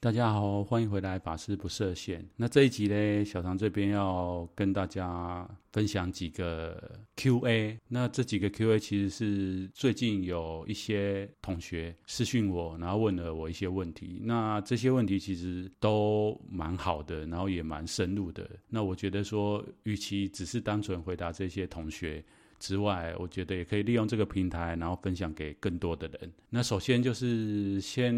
大家好，欢迎回来，法师不设限。那这一集呢，小唐这边要跟大家分享几个 Q&A。那这几个 Q&A 其实是最近有一些同学私讯我，然后问了我一些问题。那这些问题其实都蛮好的，然后也蛮深入的。那我觉得说，与其只是单纯回答这些同学之外，我觉得也可以利用这个平台，然后分享给更多的人。那首先就是先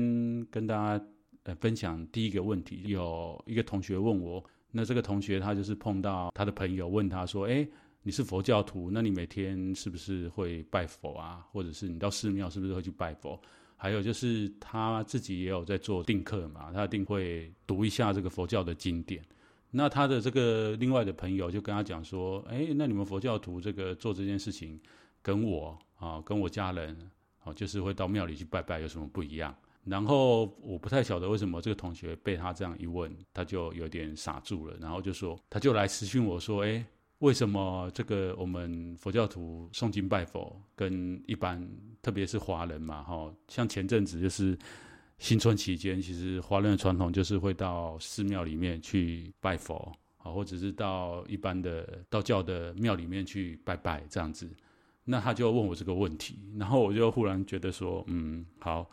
跟大家。呃，分享第一个问题，有一个同学问我，那这个同学他就是碰到他的朋友问他说，诶，你是佛教徒，那你每天是不是会拜佛啊？或者是你到寺庙是不是会去拜佛？还有就是他自己也有在做定课嘛，他一定会读一下这个佛教的经典。那他的这个另外的朋友就跟他讲说，诶，那你们佛教徒这个做这件事情，跟我啊，跟我家人啊，就是会到庙里去拜拜，有什么不一样？然后我不太晓得为什么这个同学被他这样一问，他就有点傻住了，然后就说，他就来私讯我说，哎，为什么这个我们佛教徒诵经拜佛，跟一般特别是华人嘛，哈，像前阵子就是新春期间，其实华人的传统就是会到寺庙里面去拜佛，啊，或者是到一般的道教的庙里面去拜拜这样子。那他就问我这个问题，然后我就忽然觉得说，嗯，好。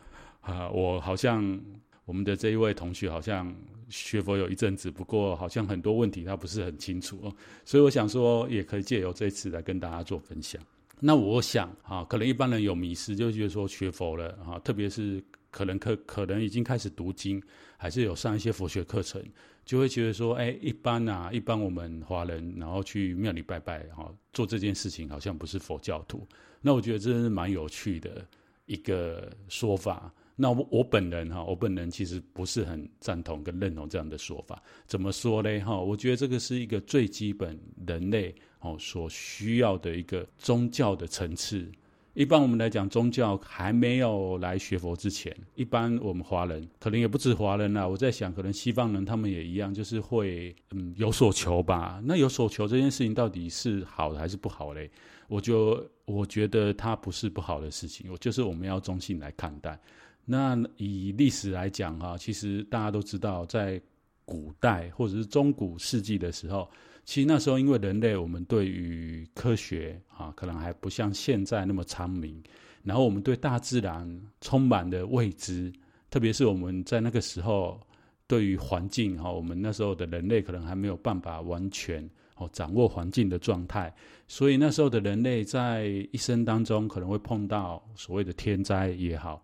啊，我好像我们的这一位同学好像学佛有一阵子，不过好像很多问题他不是很清楚哦，所以我想说也可以借由这次来跟大家做分享。那我想啊，可能一般人有迷失，就觉得说学佛了啊，特别是可能可可能已经开始读经，还是有上一些佛学课程，就会觉得说，哎，一般啊，一般我们华人然后去庙里拜拜哈，做这件事情好像不是佛教徒。那我觉得这是蛮有趣的一个说法。那我我本人哈，我本人其实不是很赞同跟认同这样的说法。怎么说呢？哈，我觉得这个是一个最基本人类哦所需要的一个宗教的层次。一般我们来讲，宗教还没有来学佛之前，一般我们华人可能也不止华人啦。我在想，可能西方人他们也一样，就是会嗯有所求吧。那有所求这件事情到底是好的还是不好嘞？我就我觉得它不是不好的事情，我就是我们要中性来看待。那以历史来讲哈，其实大家都知道，在古代或者是中古世纪的时候，其实那时候因为人类我们对于科学啊，可能还不像现在那么昌明，然后我们对大自然充满了未知，特别是我们在那个时候对于环境哈，我们那时候的人类可能还没有办法完全哦掌握环境的状态，所以那时候的人类在一生当中可能会碰到所谓的天灾也好。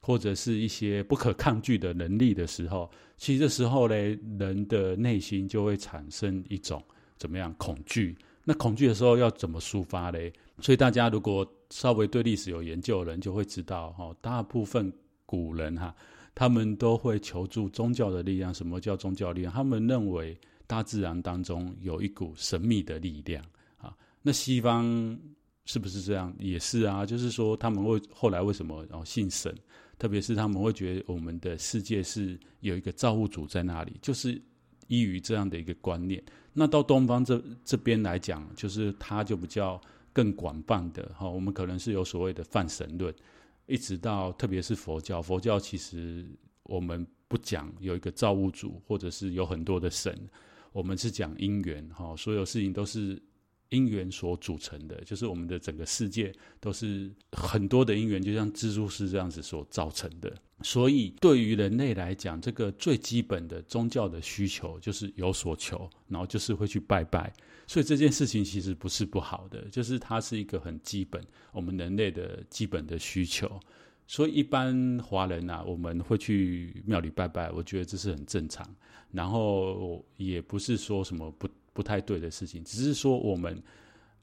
或者是一些不可抗拒的能力的时候，其实这时候呢，人的内心就会产生一种怎么样恐惧？那恐惧的时候要怎么抒发呢？所以大家如果稍微对历史有研究的人，就会知道哈，大部分古人哈，他们都会求助宗教的力量。什么叫宗教力量？他们认为大自然当中有一股神秘的力量啊。那西方是不是这样？也是啊，就是说他们会后来为什么然后信神？特别是他们会觉得我们的世界是有一个造物主在那里，就是依于这样的一个观念。那到东方这这边来讲，就是它就比较更广泛的哈。我们可能是有所谓的泛神论，一直到特别是佛教。佛教其实我们不讲有一个造物主，或者是有很多的神，我们是讲因缘哈。所有事情都是。因缘所组成的，就是我们的整个世界都是很多的因缘，就像蜘蛛丝这样子所造成的。所以，对于人类来讲，这个最基本的宗教的需求就是有所求，然后就是会去拜拜。所以这件事情其实不是不好的，就是它是一个很基本我们人类的基本的需求。所以，一般华人啊，我们会去庙里拜拜，我觉得这是很正常。然后也不是说什么不。不太对的事情，只是说我们，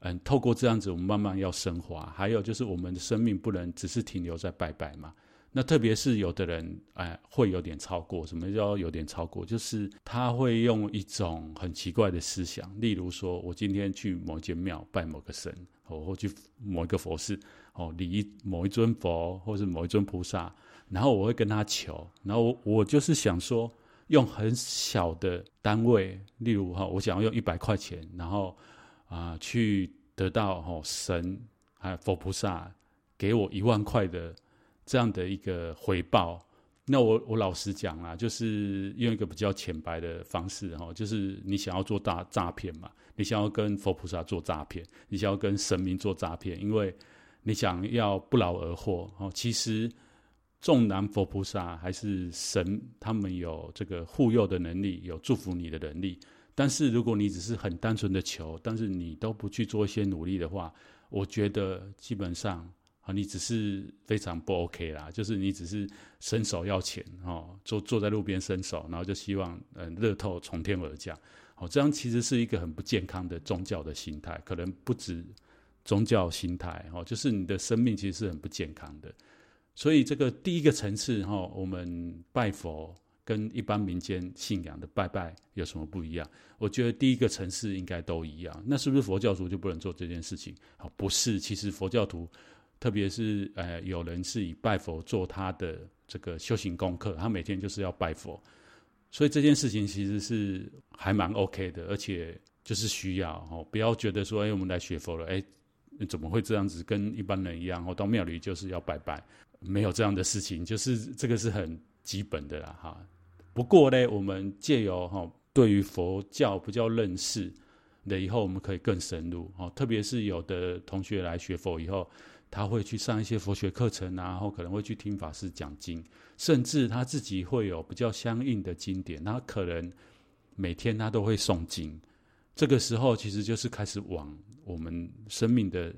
嗯，透过这样子，我们慢慢要升华。还有就是，我们的生命不能只是停留在拜拜嘛。那特别是有的人，哎，会有点超过。什么叫有点超过？就是他会用一种很奇怪的思想，例如说，我今天去某间庙拜某个神，哦，或去某一个佛寺，哦，礼某一尊佛，或是某一尊菩萨，然后我会跟他求，然后我我就是想说。用很小的单位，例如哈，我想要用一百块钱，然后啊、去得到哈神还有佛菩萨给我一万块的这样的一个回报，那我我老实讲啊，就是用一个比较浅白的方式哈，就是你想要做大诈骗嘛，你想要跟佛菩萨做诈骗，你想要跟神明做诈骗，因为你想要不劳而获哦。其实，众南佛菩萨还是神，他们有这个护佑的能力，有祝福你的能力，但是如果你只是很单纯的求，但是你都不去做一些努力的话，我觉得基本上。啊，你只是非常不 OK 啦，就是你只是伸手要钱哦，坐坐在路边伸手，然后就希望嗯乐透从天而降，哦，这样其实是一个很不健康的宗教的心态，可能不止宗教心态哦，就是你的生命其实是很不健康的。所以这个第一个层次哈，我们拜佛跟一般民间信仰的拜拜有什么不一样？我觉得第一个层次应该都一样。那是不是佛教徒就不能做这件事情？哦，不是，其实佛教徒。特别是呃，有人是以拜佛做他的这个修行功课，他每天就是要拜佛，所以这件事情其实是还蛮 OK 的，而且就是需要哦，不要觉得说，哎，我们来学佛了，哎，怎么会这样子？跟一般人一样，我到庙里就是要拜拜，没有这样的事情，就是这个是很基本的啦，哈。不过呢，我们借由哈，对于佛教比较认识的以后，我们可以更深入哦，特别是有的同学来学佛以后。他会去上一些佛学课程，然后可能会去听法师讲经，甚至他自己会有比较相应的经典，他可能每天他都会诵经。这个时候其实就是开始往我们生命的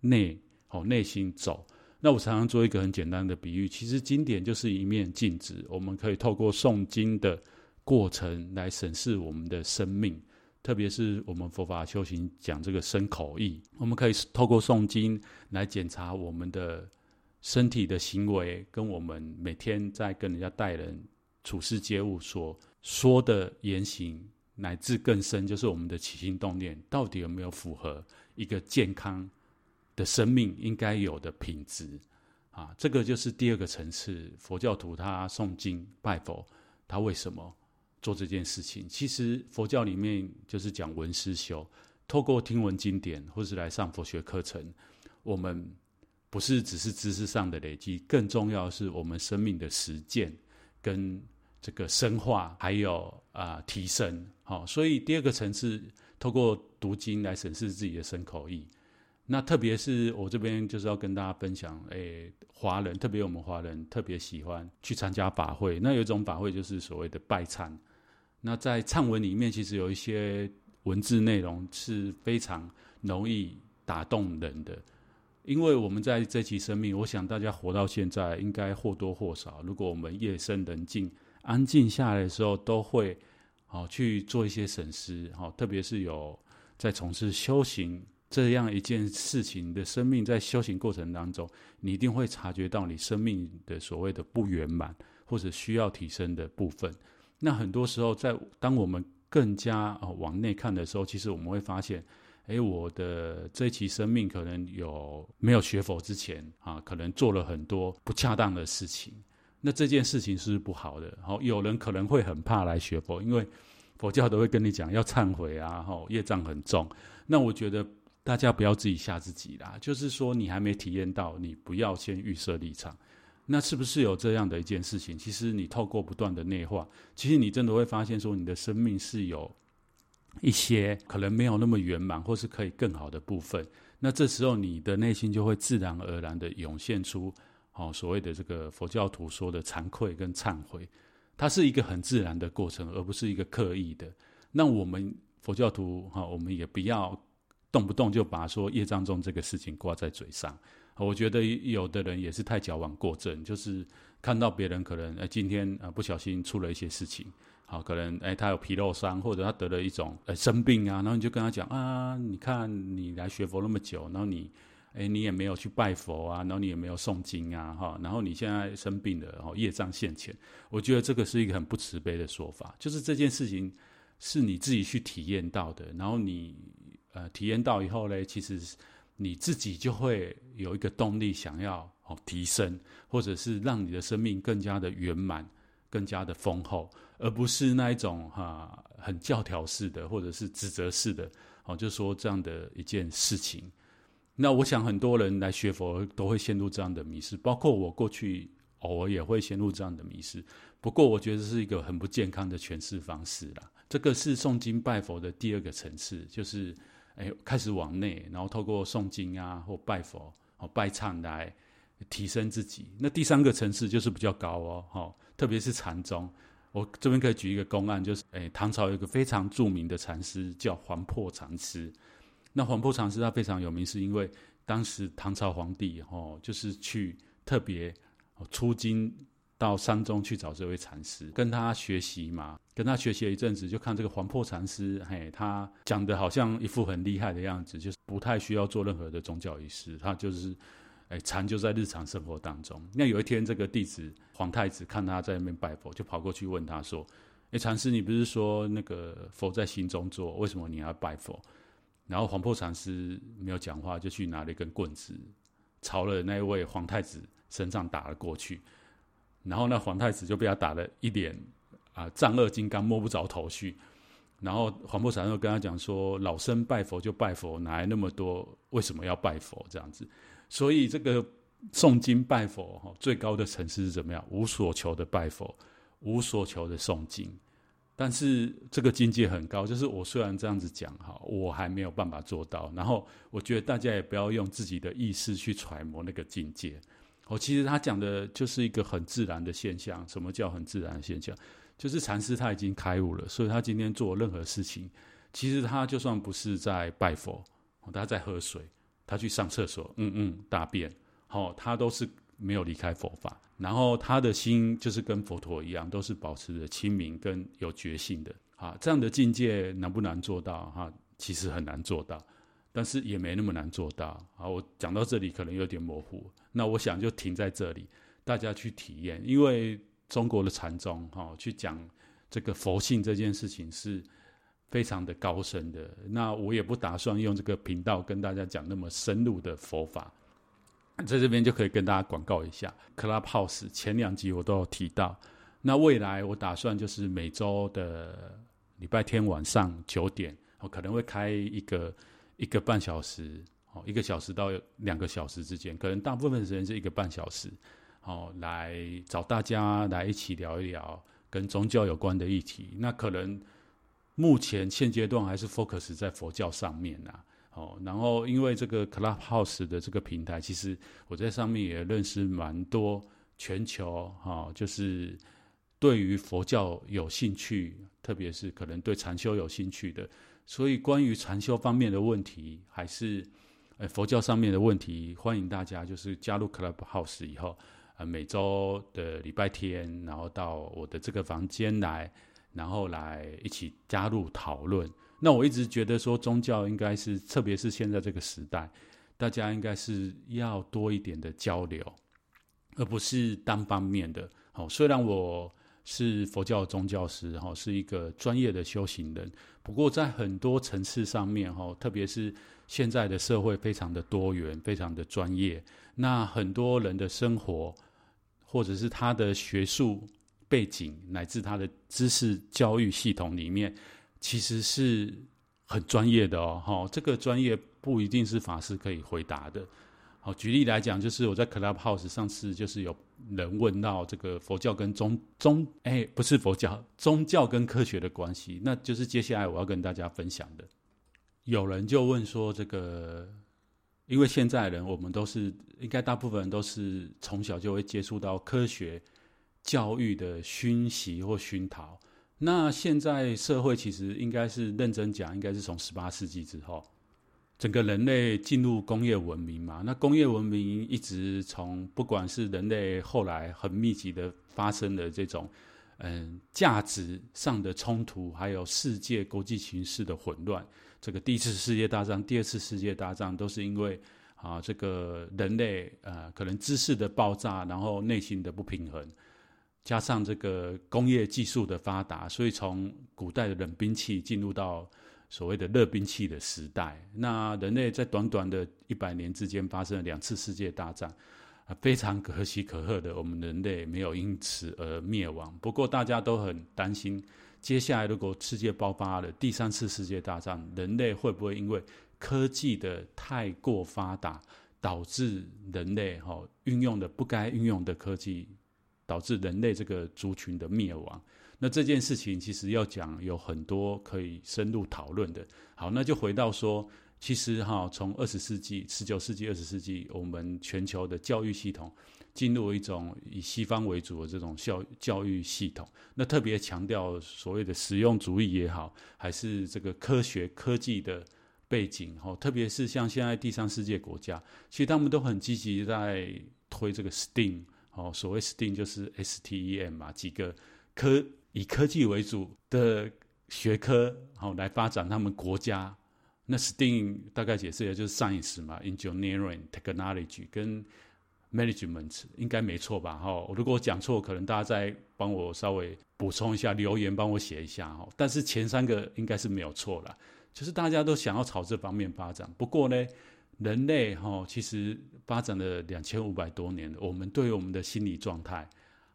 内哦内心走。那我常常做一个很简单的比喻，其实经典就是一面镜子，我们可以透过诵经的过程来审视我们的生命。特别是我们佛法修行讲这个身口意，我们可以透过诵经来检查我们的身体的行为，跟我们每天在跟人家待人处事接物所说的言行，乃至更深，就是我们的起心动念，到底有没有符合一个健康的生命应该有的品质啊？这个就是第二个层次，佛教徒他诵经拜佛，他为什么？做这件事情，其实佛教里面就是讲闻思修，透过听闻经典或是来上佛学课程，我们不是只是知识上的累积，更重要是我们生命的实践跟这个深化，还有啊、提升。好，所以第二个层次，透过读经来审视自己的身口意。那特别是我这边就是要跟大家分享，诶，华人特别我们华人特别喜欢去参加法会。那有一种法会就是所谓的拜忏。那在忏文里面，其实有一些文字内容是非常容易打动人的，因为我们在这期生命，我想大家活到现在，应该或多或少，如果我们夜深人静、安静下来的时候，都会好去做一些审思，好，特别是有在从事修行这样一件事情的生命，在修行过程当中，你一定会察觉到你生命的所谓的不圆满，或者需要提升的部分。那很多时候，在当我们更加往内看的时候，其实我们会发现，诶，我的这一期生命可能有没有学佛之前啊，可能做了很多不恰当的事情。那这件事情是不好的？好，有人可能会很怕来学佛，因为佛教都会跟你讲要忏悔啊，哈，业障很重。那我觉得大家不要自己吓自己啦，就是说你还没体验到，你不要先预设立场。那是不是有这样的一件事情？其实你透过不断的内化，其实你真的会发现说，你的生命是有一些可能没有那么圆满，或是可以更好的部分。那这时候你的内心就会自然而然的涌现出，哦，所谓的这个佛教徒说的惭愧跟忏悔，它是一个很自然的过程，而不是一个刻意的。那我们佛教徒哈，我们也不要动不动就把说业障重这个事情挂在嘴上。我觉得有的人也是太矫枉过正，就是看到别人可能今天啊不小心出了一些事情，好可能诶他有皮肉伤，或者他得了一种呃生病啊，然后你就跟他讲啊，你看你来学佛那么久，然后你诶你也没有去拜佛啊，然后你也没有诵经啊，哈，然后你现在生病了，然后业障现前，我觉得这个是一个很不慈悲的说法，就是这件事情是你自己去体验到的，然后你呃体验到以后呢，其实。你自己就会有一个动力，想要哦提升，或者是让你的生命更加的圆满、更加的丰厚，而不是那一种哈很教条式的，或者是指责式的哦，就说这样的一件事情。那我想很多人来学佛都会陷入这样的迷失，包括我过去偶尔也会陷入这样的迷失。不过，我觉得是一个很不健康的诠释方式啦。这个是诵经拜佛的第二个层次，就是哎，开始往内，然后透过诵经啊或拜佛、哦拜忏来提升自己。那第三个层次就是比较高哦，哦特别是禅宗。我这边可以举一个公案，就是哎，唐朝有一个非常著名的禅师叫黄破禅师。那黄破禅师他非常有名，是因为当时唐朝皇帝哦，就是去特别出京到山中去找这位禅师，跟他学习嘛。跟他学习了一阵子，就看这个黄破禅师，嘿，他讲的好像一副很厉害的样子，就是不太需要做任何的宗教仪式，他就是。哎，禅就在日常生活当中。那有一天，这个弟子皇太子看他在那边拜佛，就跑过去问他说：“哎，禅师，你不是说那个佛在心中坐，为什么你要拜佛？”然后黄破禅师没有讲话，就去拿了一根棍子，朝了那位皇太子身上打了过去。然后那皇太子就被他打了一脸啊，丈二金刚摸不着头绪。然后黄檗禅师跟他讲说：“老僧拜佛就拜佛，哪来那么多？为什么要拜佛？这样子？”所以这个诵经拜佛哈，最高的层次是怎么样？无所求的拜佛，无所求的诵经。但是这个境界很高，就是我虽然这样子讲哈，我还没有办法做到。然后我觉得大家也不要用自己的意识去揣摩那个境界。哦，其实他讲的就是一个很自然的现象。什么叫很自然的现象？就是禅师他已经开悟了，所以他今天做任何事情，其实他就算不是在拜佛，他在喝水。他去上厕所，嗯嗯，大便，好、他都是没有离开佛法，然后他的心就是跟佛陀一样，都是保持着清明跟有觉性的，啊，这样的境界难不难做到？哈，其实很难做到，但是也没那么难做到。啊，我讲到这里可能有点模糊，那我想就停在这里，大家去体验，因为中国的禅宗，哈，去讲这个佛性这件事情是。非常的高深的，那我也不打算用这个频道跟大家讲那么深入的佛法，在这边就可以跟大家广告一下，Clubhouse 前两集我都有提到，那未来我打算就是每周的礼拜天晚上九点，我可能会开一个一个半小时，一个小时到两个小时之间，可能大部分时间是一个半小时，哦，来找大家来一起聊一聊跟宗教有关的议题，那可能。目前现阶段还是 focus 在佛教上面呐，哦，然后因为这个 Clubhouse 的这个平台，其实我在上面也认识蛮多全球哈，就是对于佛教有兴趣，特别是可能对禅修有兴趣的，所以关于禅修方面的问题，还是呃佛教上面的问题，欢迎大家就是加入 Clubhouse 以后，呃每周的礼拜天，然后到我的这个房间来。然后来一起加入讨论。那我一直觉得说，宗教应该是，特别是现在这个时代，大家应该是要多一点的交流，而不是单方面的。好，虽然我是佛教宗教师，哈，是一个专业的修行人，不过在很多层次上面，哈，特别是现在的社会非常的多元，非常的专业，那很多人的生活或者是他的学术。背景乃至他的知识教育系统里面，其实是很专业的哦。哈，这个专业不一定是法师可以回答的。好，举例来讲，就是我在 Clubhouse 上次就是有人问到这个佛教跟宗宗，哎，不是佛教，宗教跟科学的关系，那就是接下来我要跟大家分享的。有人就问说，这个因为现在人我们都是应该大部分人都是从小就会接触到科学。教育的熏习或熏陶，那现在社会其实应该是认真讲，应该是从十八世纪之后，整个人类进入工业文明嘛。那工业文明一直从不管是人类后来很密集的发生的这种嗯价值上的冲突，还有世界国际形势的混乱，这个第一次世界大战、第二次世界大战都是因为啊这个人类呃可能知识的爆炸，然后内心的不平衡。加上这个工业技术的发达，所以从古代的冷兵器进入到所谓的热兵器的时代。那人类在短短的一百年之间发生了两次世界大战，非常可喜可贺的，我们人类没有因此而灭亡。不过大家都很担心，接下来如果世界爆发了第三次世界大战，人类会不会因为科技的太过发达，导致人类哈运用的不该运用的科技？导致人类这个族群的灭亡。那这件事情其实要讲有很多可以深入讨论的。好，那就回到说，其实哈，从二十世纪、十九世纪、二十世纪，我们全球的教育系统进入一种以西方为主的这种教教育系统。那特别强调所谓的实用主义也好，还是这个科学科技的背景哈，特别是像现在第三世界国家，其实他们都很积极在推这个 STEAM 哦，所谓 STEAM 就是 S T E M 嘛，几个科。以科技为主的学科，好来发展他们国家。那 STEAM 大概解释一下就是 Science 嘛，Engineering、Technology 跟 Management，应该没错吧？哈，如果我讲错，可能大家再帮我稍微补充一下，留言帮我写一下哈。但是前三个应该是没有错啦，就是大家都想要朝这方面发展。不过呢，人类哈其实发展了两千五百多年，我们对于我们的心理状态。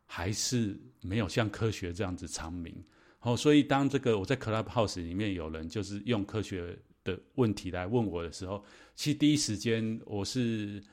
还是没有像科学这样子长明，好，所以当这个我在 Clubhouse 里面有人就是用科学的问题来问我的时候，其实第一时间我是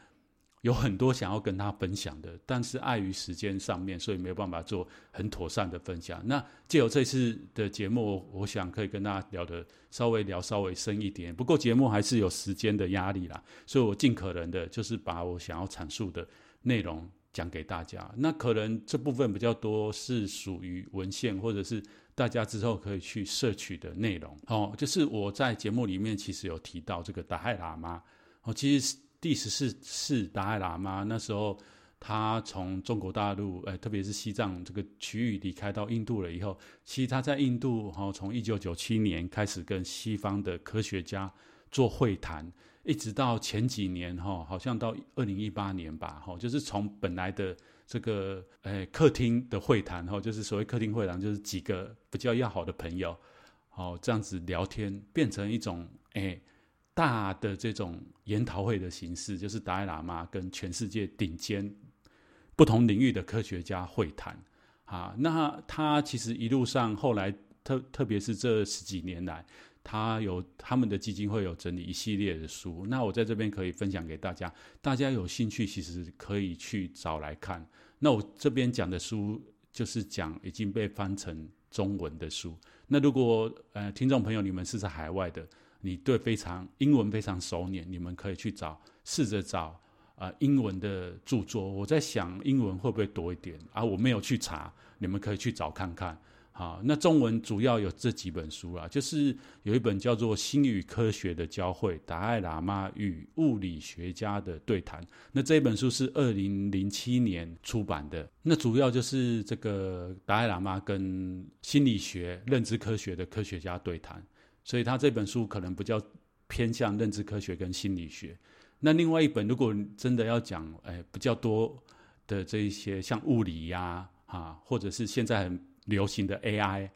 有很多想要跟他分享的，但是碍于时间上面，所以没有办法做很妥善的分享。那借由这次的节目，我想可以跟大家聊的稍微聊稍微深一点。不过节目还是有时间的压力啦，所以我尽可能的就是把我想要阐述的内容。讲给大家，那可能这部分比较多是属于文献，或者是大家之后可以去摄取的内容。哦，就是我在节目里面其实有提到这个达赖喇嘛。哦，其实第十四世达赖喇嘛那时候他从中国大陆，呃，特别是西藏这个区域离开到印度了以后，其实他在印度，哈，从一九九七年开始跟西方的科学家做会谈。一直到前几年哈，好像到二零一八年吧，哈，就是从本来的这个诶客厅的会谈哈，就是所谓客厅会谈，就是几个比较要好的朋友，好这样子聊天，变成一种诶大的这种研讨会的形式，就是达赖喇嘛跟全世界顶尖不同领域的科学家会谈啊。那他其实一路上后来特特别是这十几年来。他有他们的基金会有整理一系列的书，那我在这边可以分享给大家，大家有兴趣其实可以去找来看。那我这边讲的书就是讲已经被翻成中文的书。那如果呃听众朋友你们是在海外的，你对非常英文非常熟稔，你们可以去找试着找啊、英文的著作。我在想英文会不会多一点啊？我没有去查，你们可以去找看看。啊，那中文主要有这几本书啦，就是有一本叫做《心与科学的交汇：达赖喇嘛与物理学家的对谈》。那这本书是二零零七年出版的。那主要就是这个达赖喇嘛跟心理学、认知科学的科学家对谈，所以他这本书可能比较偏向认知科学跟心理学。那另外一本，如果真的要讲，哎，比较多的这一些像物理呀，啊，或者是现在很。流行的 AI，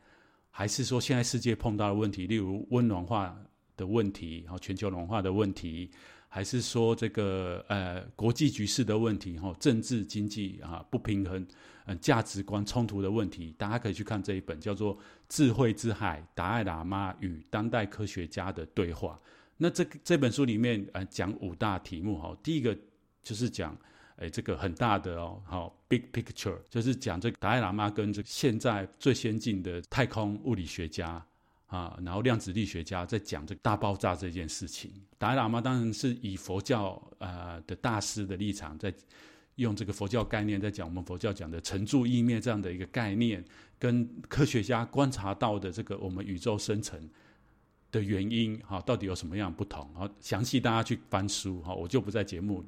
还是说现在世界碰到的问题，例如温暖化的问题，然后全球暖化的问题，还是说这个呃国际局势的问题，哈，政治经济啊不平衡，呃价值观冲突的问题，大家可以去看这一本叫做《智慧之海：达赖喇嘛与当代科学家的对话》。那这个这本书里面呃讲五大题目，哈，第一个就是讲。哎，这个很大的哦，好，big picture，就是讲这个达赖喇嘛跟这现在最先进的太空物理学家啊，然后量子力学家在讲这个大爆炸这件事情。达赖喇嘛当然是以佛教呃的大师的立场，在用这个佛教概念在讲我们佛教讲的成住异灭这样的一个概念，跟科学家观察到的这个我们宇宙生成的原因哈，到底有什么样不同？好，详细大家去翻书哈，我就不在节目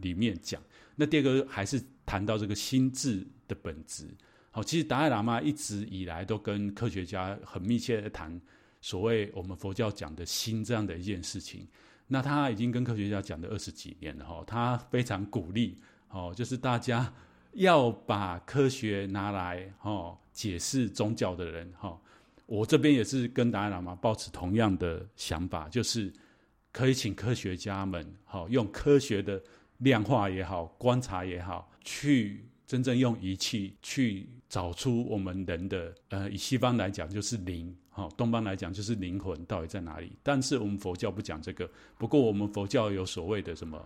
里面讲。那第二个还是谈到这个心智的本质。好，其实达赖喇嘛一直以来都跟科学家很密切的谈所谓我们佛教讲的心这样的一件事情。那他已经跟科学家讲了二十几年了哈，他非常鼓励哦，就是大家 要把科学拿来哦解释宗教的人哈。我这边也是跟达赖喇嘛抱持同样的想法，就是可以请科学家们好用科学的。量化也好，观察也好，去真正用仪器去找出我们人的，呃，以西方来讲就是灵，哈，东方来讲就是灵魂到底在哪里？但是我们佛教不讲这个。不过我们佛教有所谓的什么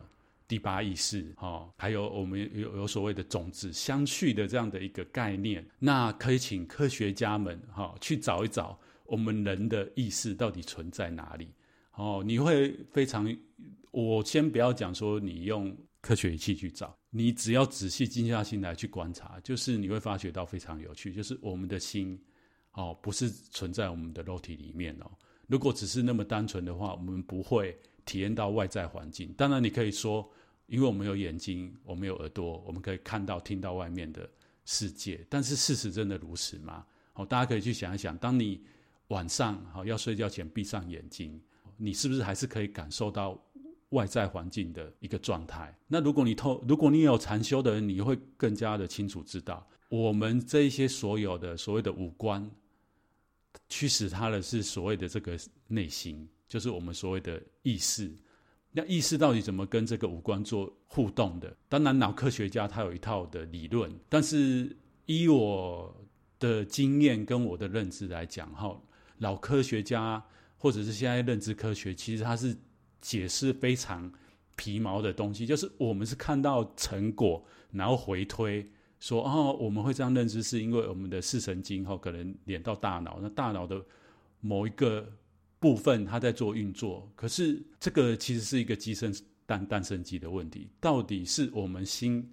第八意识，哈，还有我们有有所谓的种子相续的这样的一个概念，那可以请科学家们哈去找一找我们人的意识到底存在哪里，哦，你会非常，我先不要讲说你用科学仪器去找，你只要仔细静下心来去观察，就是你会发觉到非常有趣，就是我们的心，哦，不是存在我们的肉体里面哦。如果只是那么单纯的话，我们不会体验到外在环境。当然，你可以说，因为我们有眼睛，我们有耳朵，我们可以看到、听到外面的世界。但是，事实真的如此吗？好，大家可以去想一想，当你晚上好要睡觉前闭上眼睛，你是不是还是可以感受到外在环境的一个状态？那如果你透，如果你有禅修的人，你会更加的清楚知道，我们这一些所有的所谓的五官。驱使他的是所谓的这个内心，就是我们所谓的意识。那意识到底怎么跟这个五官做互动的？当然，脑科学家他有一套的理论，但是依我的经验跟我的认知来讲，哈，脑科学家或者是现在认知科学，其实它是解释非常皮毛的东西，就是我们是看到成果，然后回推。说哦，我们会这样认知，是因为我们的视神经哈，可能连到大脑，那大脑的某一个部分它在做运作。可是这个其实是一个鸡生蛋，蛋生鸡的问题。到底是我们心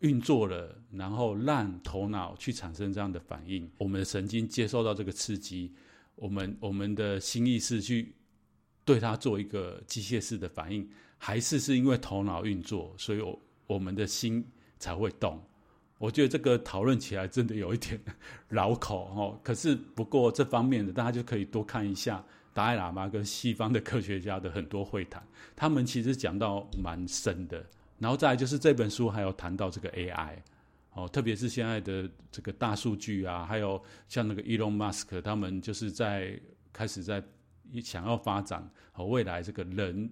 运作了，然后让头脑去产生这样的反应，我们的神经接受到这个刺激，我们我们的心意识去对它做一个机械式的反应，还是是因为头脑运作，所以我我们的心才会动？我觉得这个讨论起来真的有一点 绕口哦。可是不过这方面的大家就可以多看一下达赖喇嘛跟西方的科学家的很多会谈，他们其实讲到蛮深的。然后再来就是这本书还有谈到这个 AI 哦，特别是现在的这个大数据啊，还有像那个 Elon Musk 他们就是在开始在想要发展和未来这个人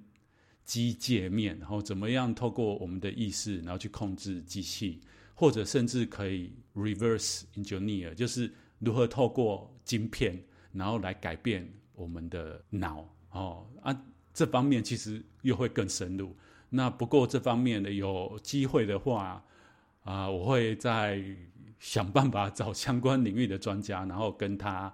机界面，然后怎么样透过我们的意识，然后去控制机器。或者甚至可以 reverse engineer，就是如何透过晶片，然后来改变我们的脑哦啊，这方面其实又会更深入。那不过这方面呢，有机会的话啊，我会再想办法找相关领域的专家，然后跟他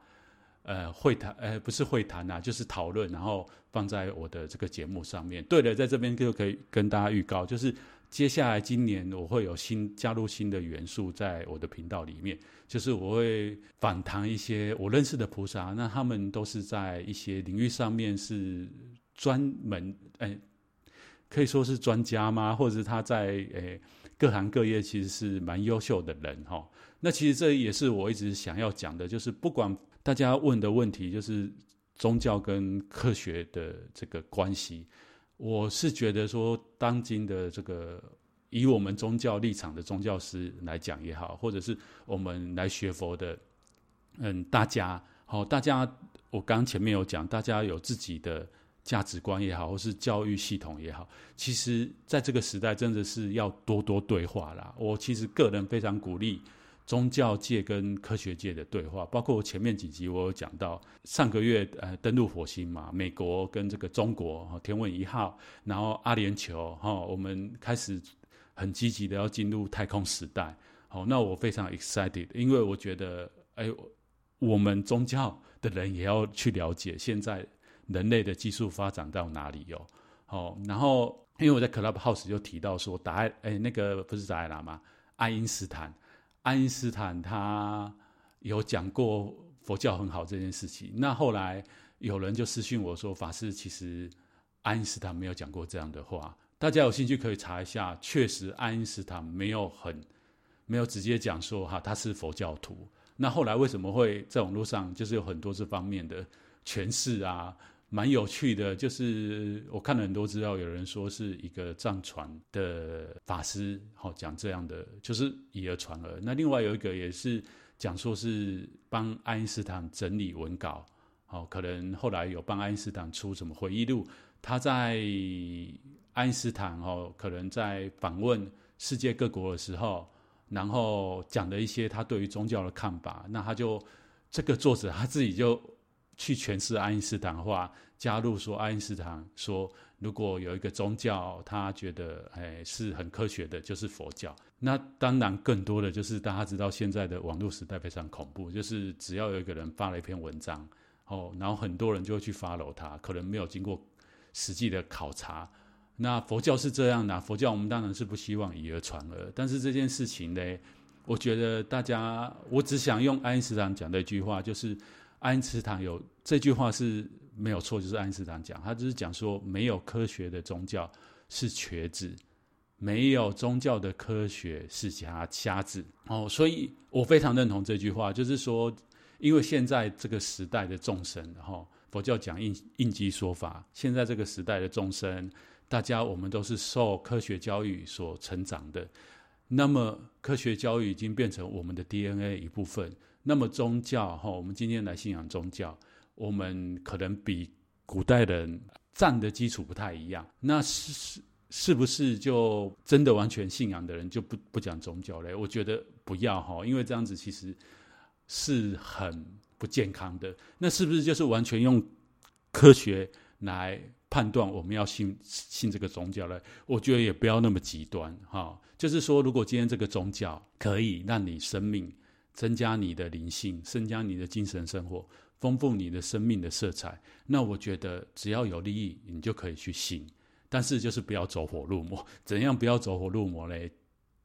呃会谈，呃不是会谈啊，就是讨论，然后放在我的这个节目上面。对了，在这边就可以跟大家预告，就是。接下来今年我会有新加入新的元素在我的频道里面，就是我会访谈一些我认识的菩萨，那他们都是在一些领域上面是专门，哎，可以说是专家吗？或者是他在哎各行各业其实是蛮优秀的人哈。那其实这也是我一直想要讲的，就是不管大家问的问题，就是宗教跟科学的这个关系。我是觉得说，当今的这个以我们宗教立场的宗教师来讲也好，或者是我们来学佛的，嗯，大家好，大家我刚前面有讲，大家有自己的价值观也好，或是教育系统也好，其实在这个时代真的是要多多对话啦。我其实个人非常鼓励。宗教界跟科学界的对话，包括我前面几集我有讲到，上个月呃登陆火星嘛，美国跟这个中国哈天问一号，然后阿联酋哈，我们开始很积极的要进入太空时代，好，那我非常 excited，因为我觉得哎，我们宗教的人也要去了解现在人类的技术发展到哪里哟，好，然后因为我在 Clubhouse 就提到说，达哎那个不是达赖喇嘛，爱因斯坦。爱因斯坦他有讲过佛教很好这件事情，那后来有人就私讯我说：“法师，其实爱因斯坦没有讲过这样的话。”大家有兴趣可以查一下，确实爱因斯坦没有很没有直接讲说哈他是佛教徒。那后来为什么会在网络上就是有很多这方面的诠释啊？蛮有趣的，就是我看了很多资料，有人说是一个藏传的法师，好讲这样的，就是以讹传讹。那另外有一个也是讲说是帮爱因斯坦整理文稿，好，可能后来有帮爱因斯坦出什么回忆录。他在爱因斯坦哦，可能在访问世界各国的时候，然后讲了一些他对于宗教的看法。那他就这个作者他自己就。去诠释爱因斯坦的话，加入说爱因斯坦说，如果有一个宗教，他觉得哎是很科学的，就是佛教。那当然更多的就是大家知道现在的网络时代非常恐怖，就是只要有一个人发了一篇文章，哦，然后很多人就会去 follow 他，可能没有经过实际的考察。那佛教是这样的，佛教我们当然是不希望以讹传讹，但是这件事情呢，我觉得大家，我只想用爱因斯坦讲的一句话，就是爱因斯坦有这句话是。没有错，就是爱因斯坦讲，他就是讲说，没有科学的宗教是瘸子，没有宗教的科学是瞎瞎子。哦，所以我非常认同这句话，就是说，因为现在这个时代的众生，然后佛教讲应应机说法，现在这个时代的众生，大家我们都是受科学教育所成长的，那么科学教育已经变成我们的 DNA 一部分，那么宗教哈，我们今天来信仰宗教。我们可能比古代人站的基础不太一样，那是是是不是就真的完全信仰的人就不不讲宗教嘞？我觉得不要哈，因为这样子其实是很不健康的。那是不是就是完全用科学来判断我们要信信这个宗教呢？我觉得也不要那么极端哈。就是说，如果今天这个宗教可以让你生命增加你的灵性，增加你的精神生活。丰富你的生命的色彩，那我觉得只要有利益，你就可以去行。但是就是不要走火入魔。怎样不要走火入魔嘞？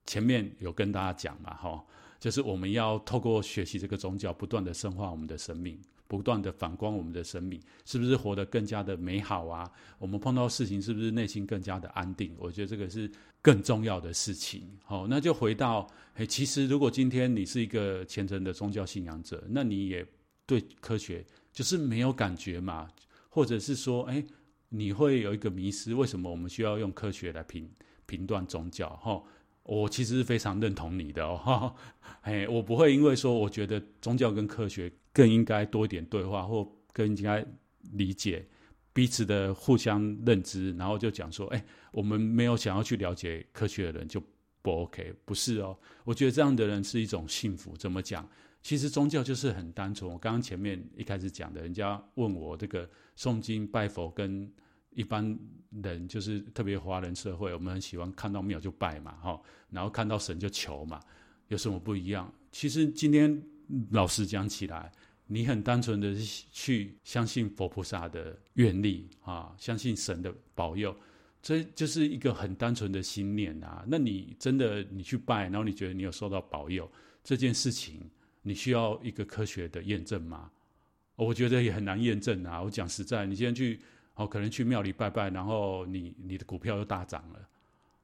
前面有跟大家讲嘛，哈，就是我们要透过学习这个宗教，不断的深化我们的生命，不断的反观我们的生命，是不是活得更加的美好啊？我们碰到事情是不是内心更加的安定？我觉得这个是更重要的事情。好，那就回到，诶，其实如果今天你是一个虔诚的宗教信仰者，那你也。对科学就是没有感觉嘛，或者是说，哎，你会有一个迷失，为什么我们需要用科学来评评断宗教？哈，我其实是非常认同你的哦，哎，我不会因为说我觉得宗教跟科学更应该多一点对话，或更应该理解彼此的互相认知，然后就讲说，哎，我们没有想要去了解科学的人就不 OK，不是哦，我觉得这样的人是一种幸福，怎么讲？其实宗教就是很单纯。我刚刚前面一开始讲的，人家问我这个诵经拜佛跟一般人，就是特别华人社会，我们很喜欢看到庙就拜嘛，哈，然后看到神就求嘛，有什么不一样？其实今天老实讲起来，你很单纯的去相信佛菩萨的愿力啊，相信神的保佑，这就是一个很单纯的心念啊。那你真的你去拜，然后你觉得你有受到保佑这件事情。你需要一个科学的验证吗？我觉得也很难验证啊。我讲实在，你今天去哦，可能去庙里拜拜，然后你你的股票又大涨了，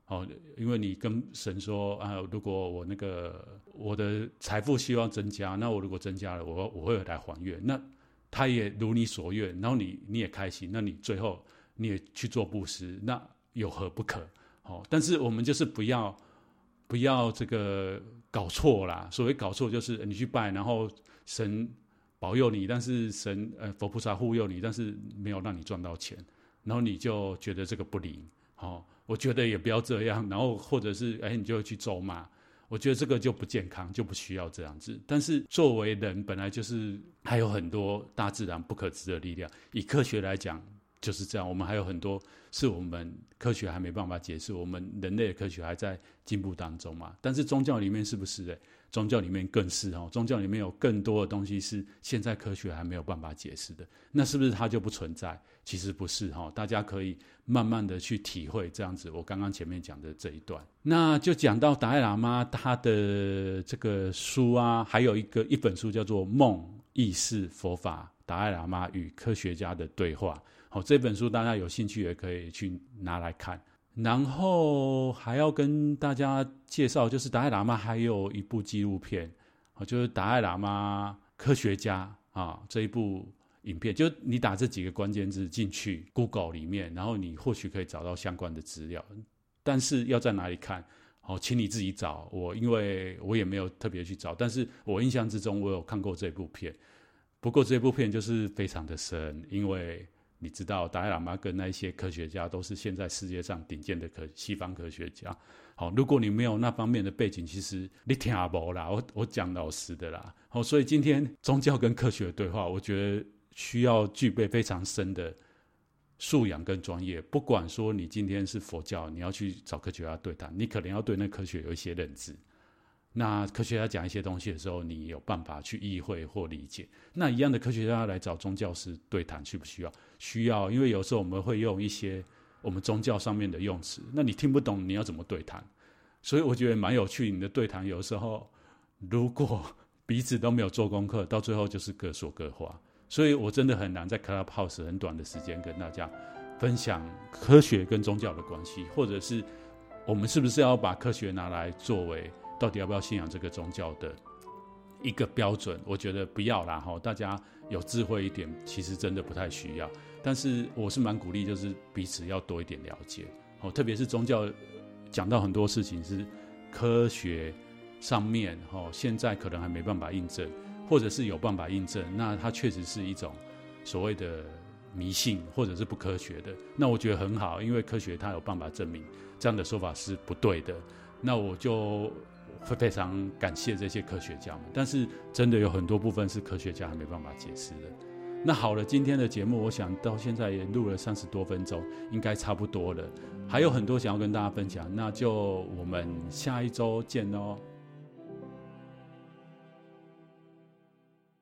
哦，因为你跟神说啊，如果我那个我的财富希望增加，那我如果增加了，我我会来还愿，那他也如你所愿，然后你你也开心，那你最后你也去做布施，那有何不可？哦，但是我们就是不要不要这个。搞错啦！所谓搞错，就是你去拜，然后神保佑你，但是神呃佛菩萨护佑你，但是没有让你赚到钱，然后你就觉得这个不灵。好、我觉得也不要这样。然后或者是哎，你就会去咒骂，我觉得这个就不健康，就不需要这样子。但是作为人，本来就是还有很多大自然不可知的力量。以科学来讲。就是这样，我们还有很多是我们科学还没办法解释，我们人类的科学还在进步当中嘛。但是宗教里面是不是？宗教里面更是哦，宗教里面有更多的东西是现在科学还没有办法解释的。那是不是它就不存在？其实不是哈，大家可以慢慢的去体会这样子。我刚刚前面讲的这一段，那就讲到达赖喇嘛他的这个书啊，还有一个一本书叫做《梦意识佛法：达赖喇嘛与科学家的对话》。好，这本书大家有兴趣也可以去拿来看。然后还要跟大家介绍，就是达赖喇嘛还有一部纪录片，就是达赖喇嘛科学家啊这一部影片，就你打这几个关键字进去 Google 里面，然后你或许可以找到相关的资料。但是要在哪里看？好，请你自己找。我因为我也没有特别去找，但是我印象之中我有看过这部片。不过这部片就是非常的深，因为。你知道达赖喇嘛跟那一些科学家都是现在世界上顶尖的科西方科学家。好，如果你没有那方面的背景，其实你听不啦。我我讲老实的啦。好，所以今天宗教跟科学的对话，我觉得需要具备非常深的素养跟专业。不管说你今天是佛教，你要去找科学家对谈，你可能要对那科学有一些认知。那科学家讲一些东西的时候，你有办法去意会或理解。那一样的科学家来找宗教师对谈，需不需要？需要，因为有时候我们会用一些我们宗教上面的用词，那你听不懂，你要怎么对谈？所以我觉得蛮有趣。你的对谈有时候，如果彼此都没有做功课，到最后就是各说各话。所以我真的很难在 Clubhouse 很短的时间跟大家分享科学跟宗教的关系，或者是我们是不是要把科学拿来作为。到底要不要信仰这个宗教的一个标准？我觉得不要啦，哈，大家有智慧一点，其实真的不太需要。但是我是蛮鼓励，就是彼此要多一点了解，哦，特别是宗教讲到很多事情是科学上面，哈，现在可能还没办法印证，或者是有办法印证，那它确实是一种所谓的迷信或者是不科学的。那我觉得很好，因为科学它有办法证明这样的说法是不对的。那我就。会非常感谢这些科学家们，但是真的有很多部分是科学家还没办法解释的。那好了，今天的节目我想到现在也录了三十多分钟，应该差不多了。还有很多想要跟大家分享，那就我们下一周见喽。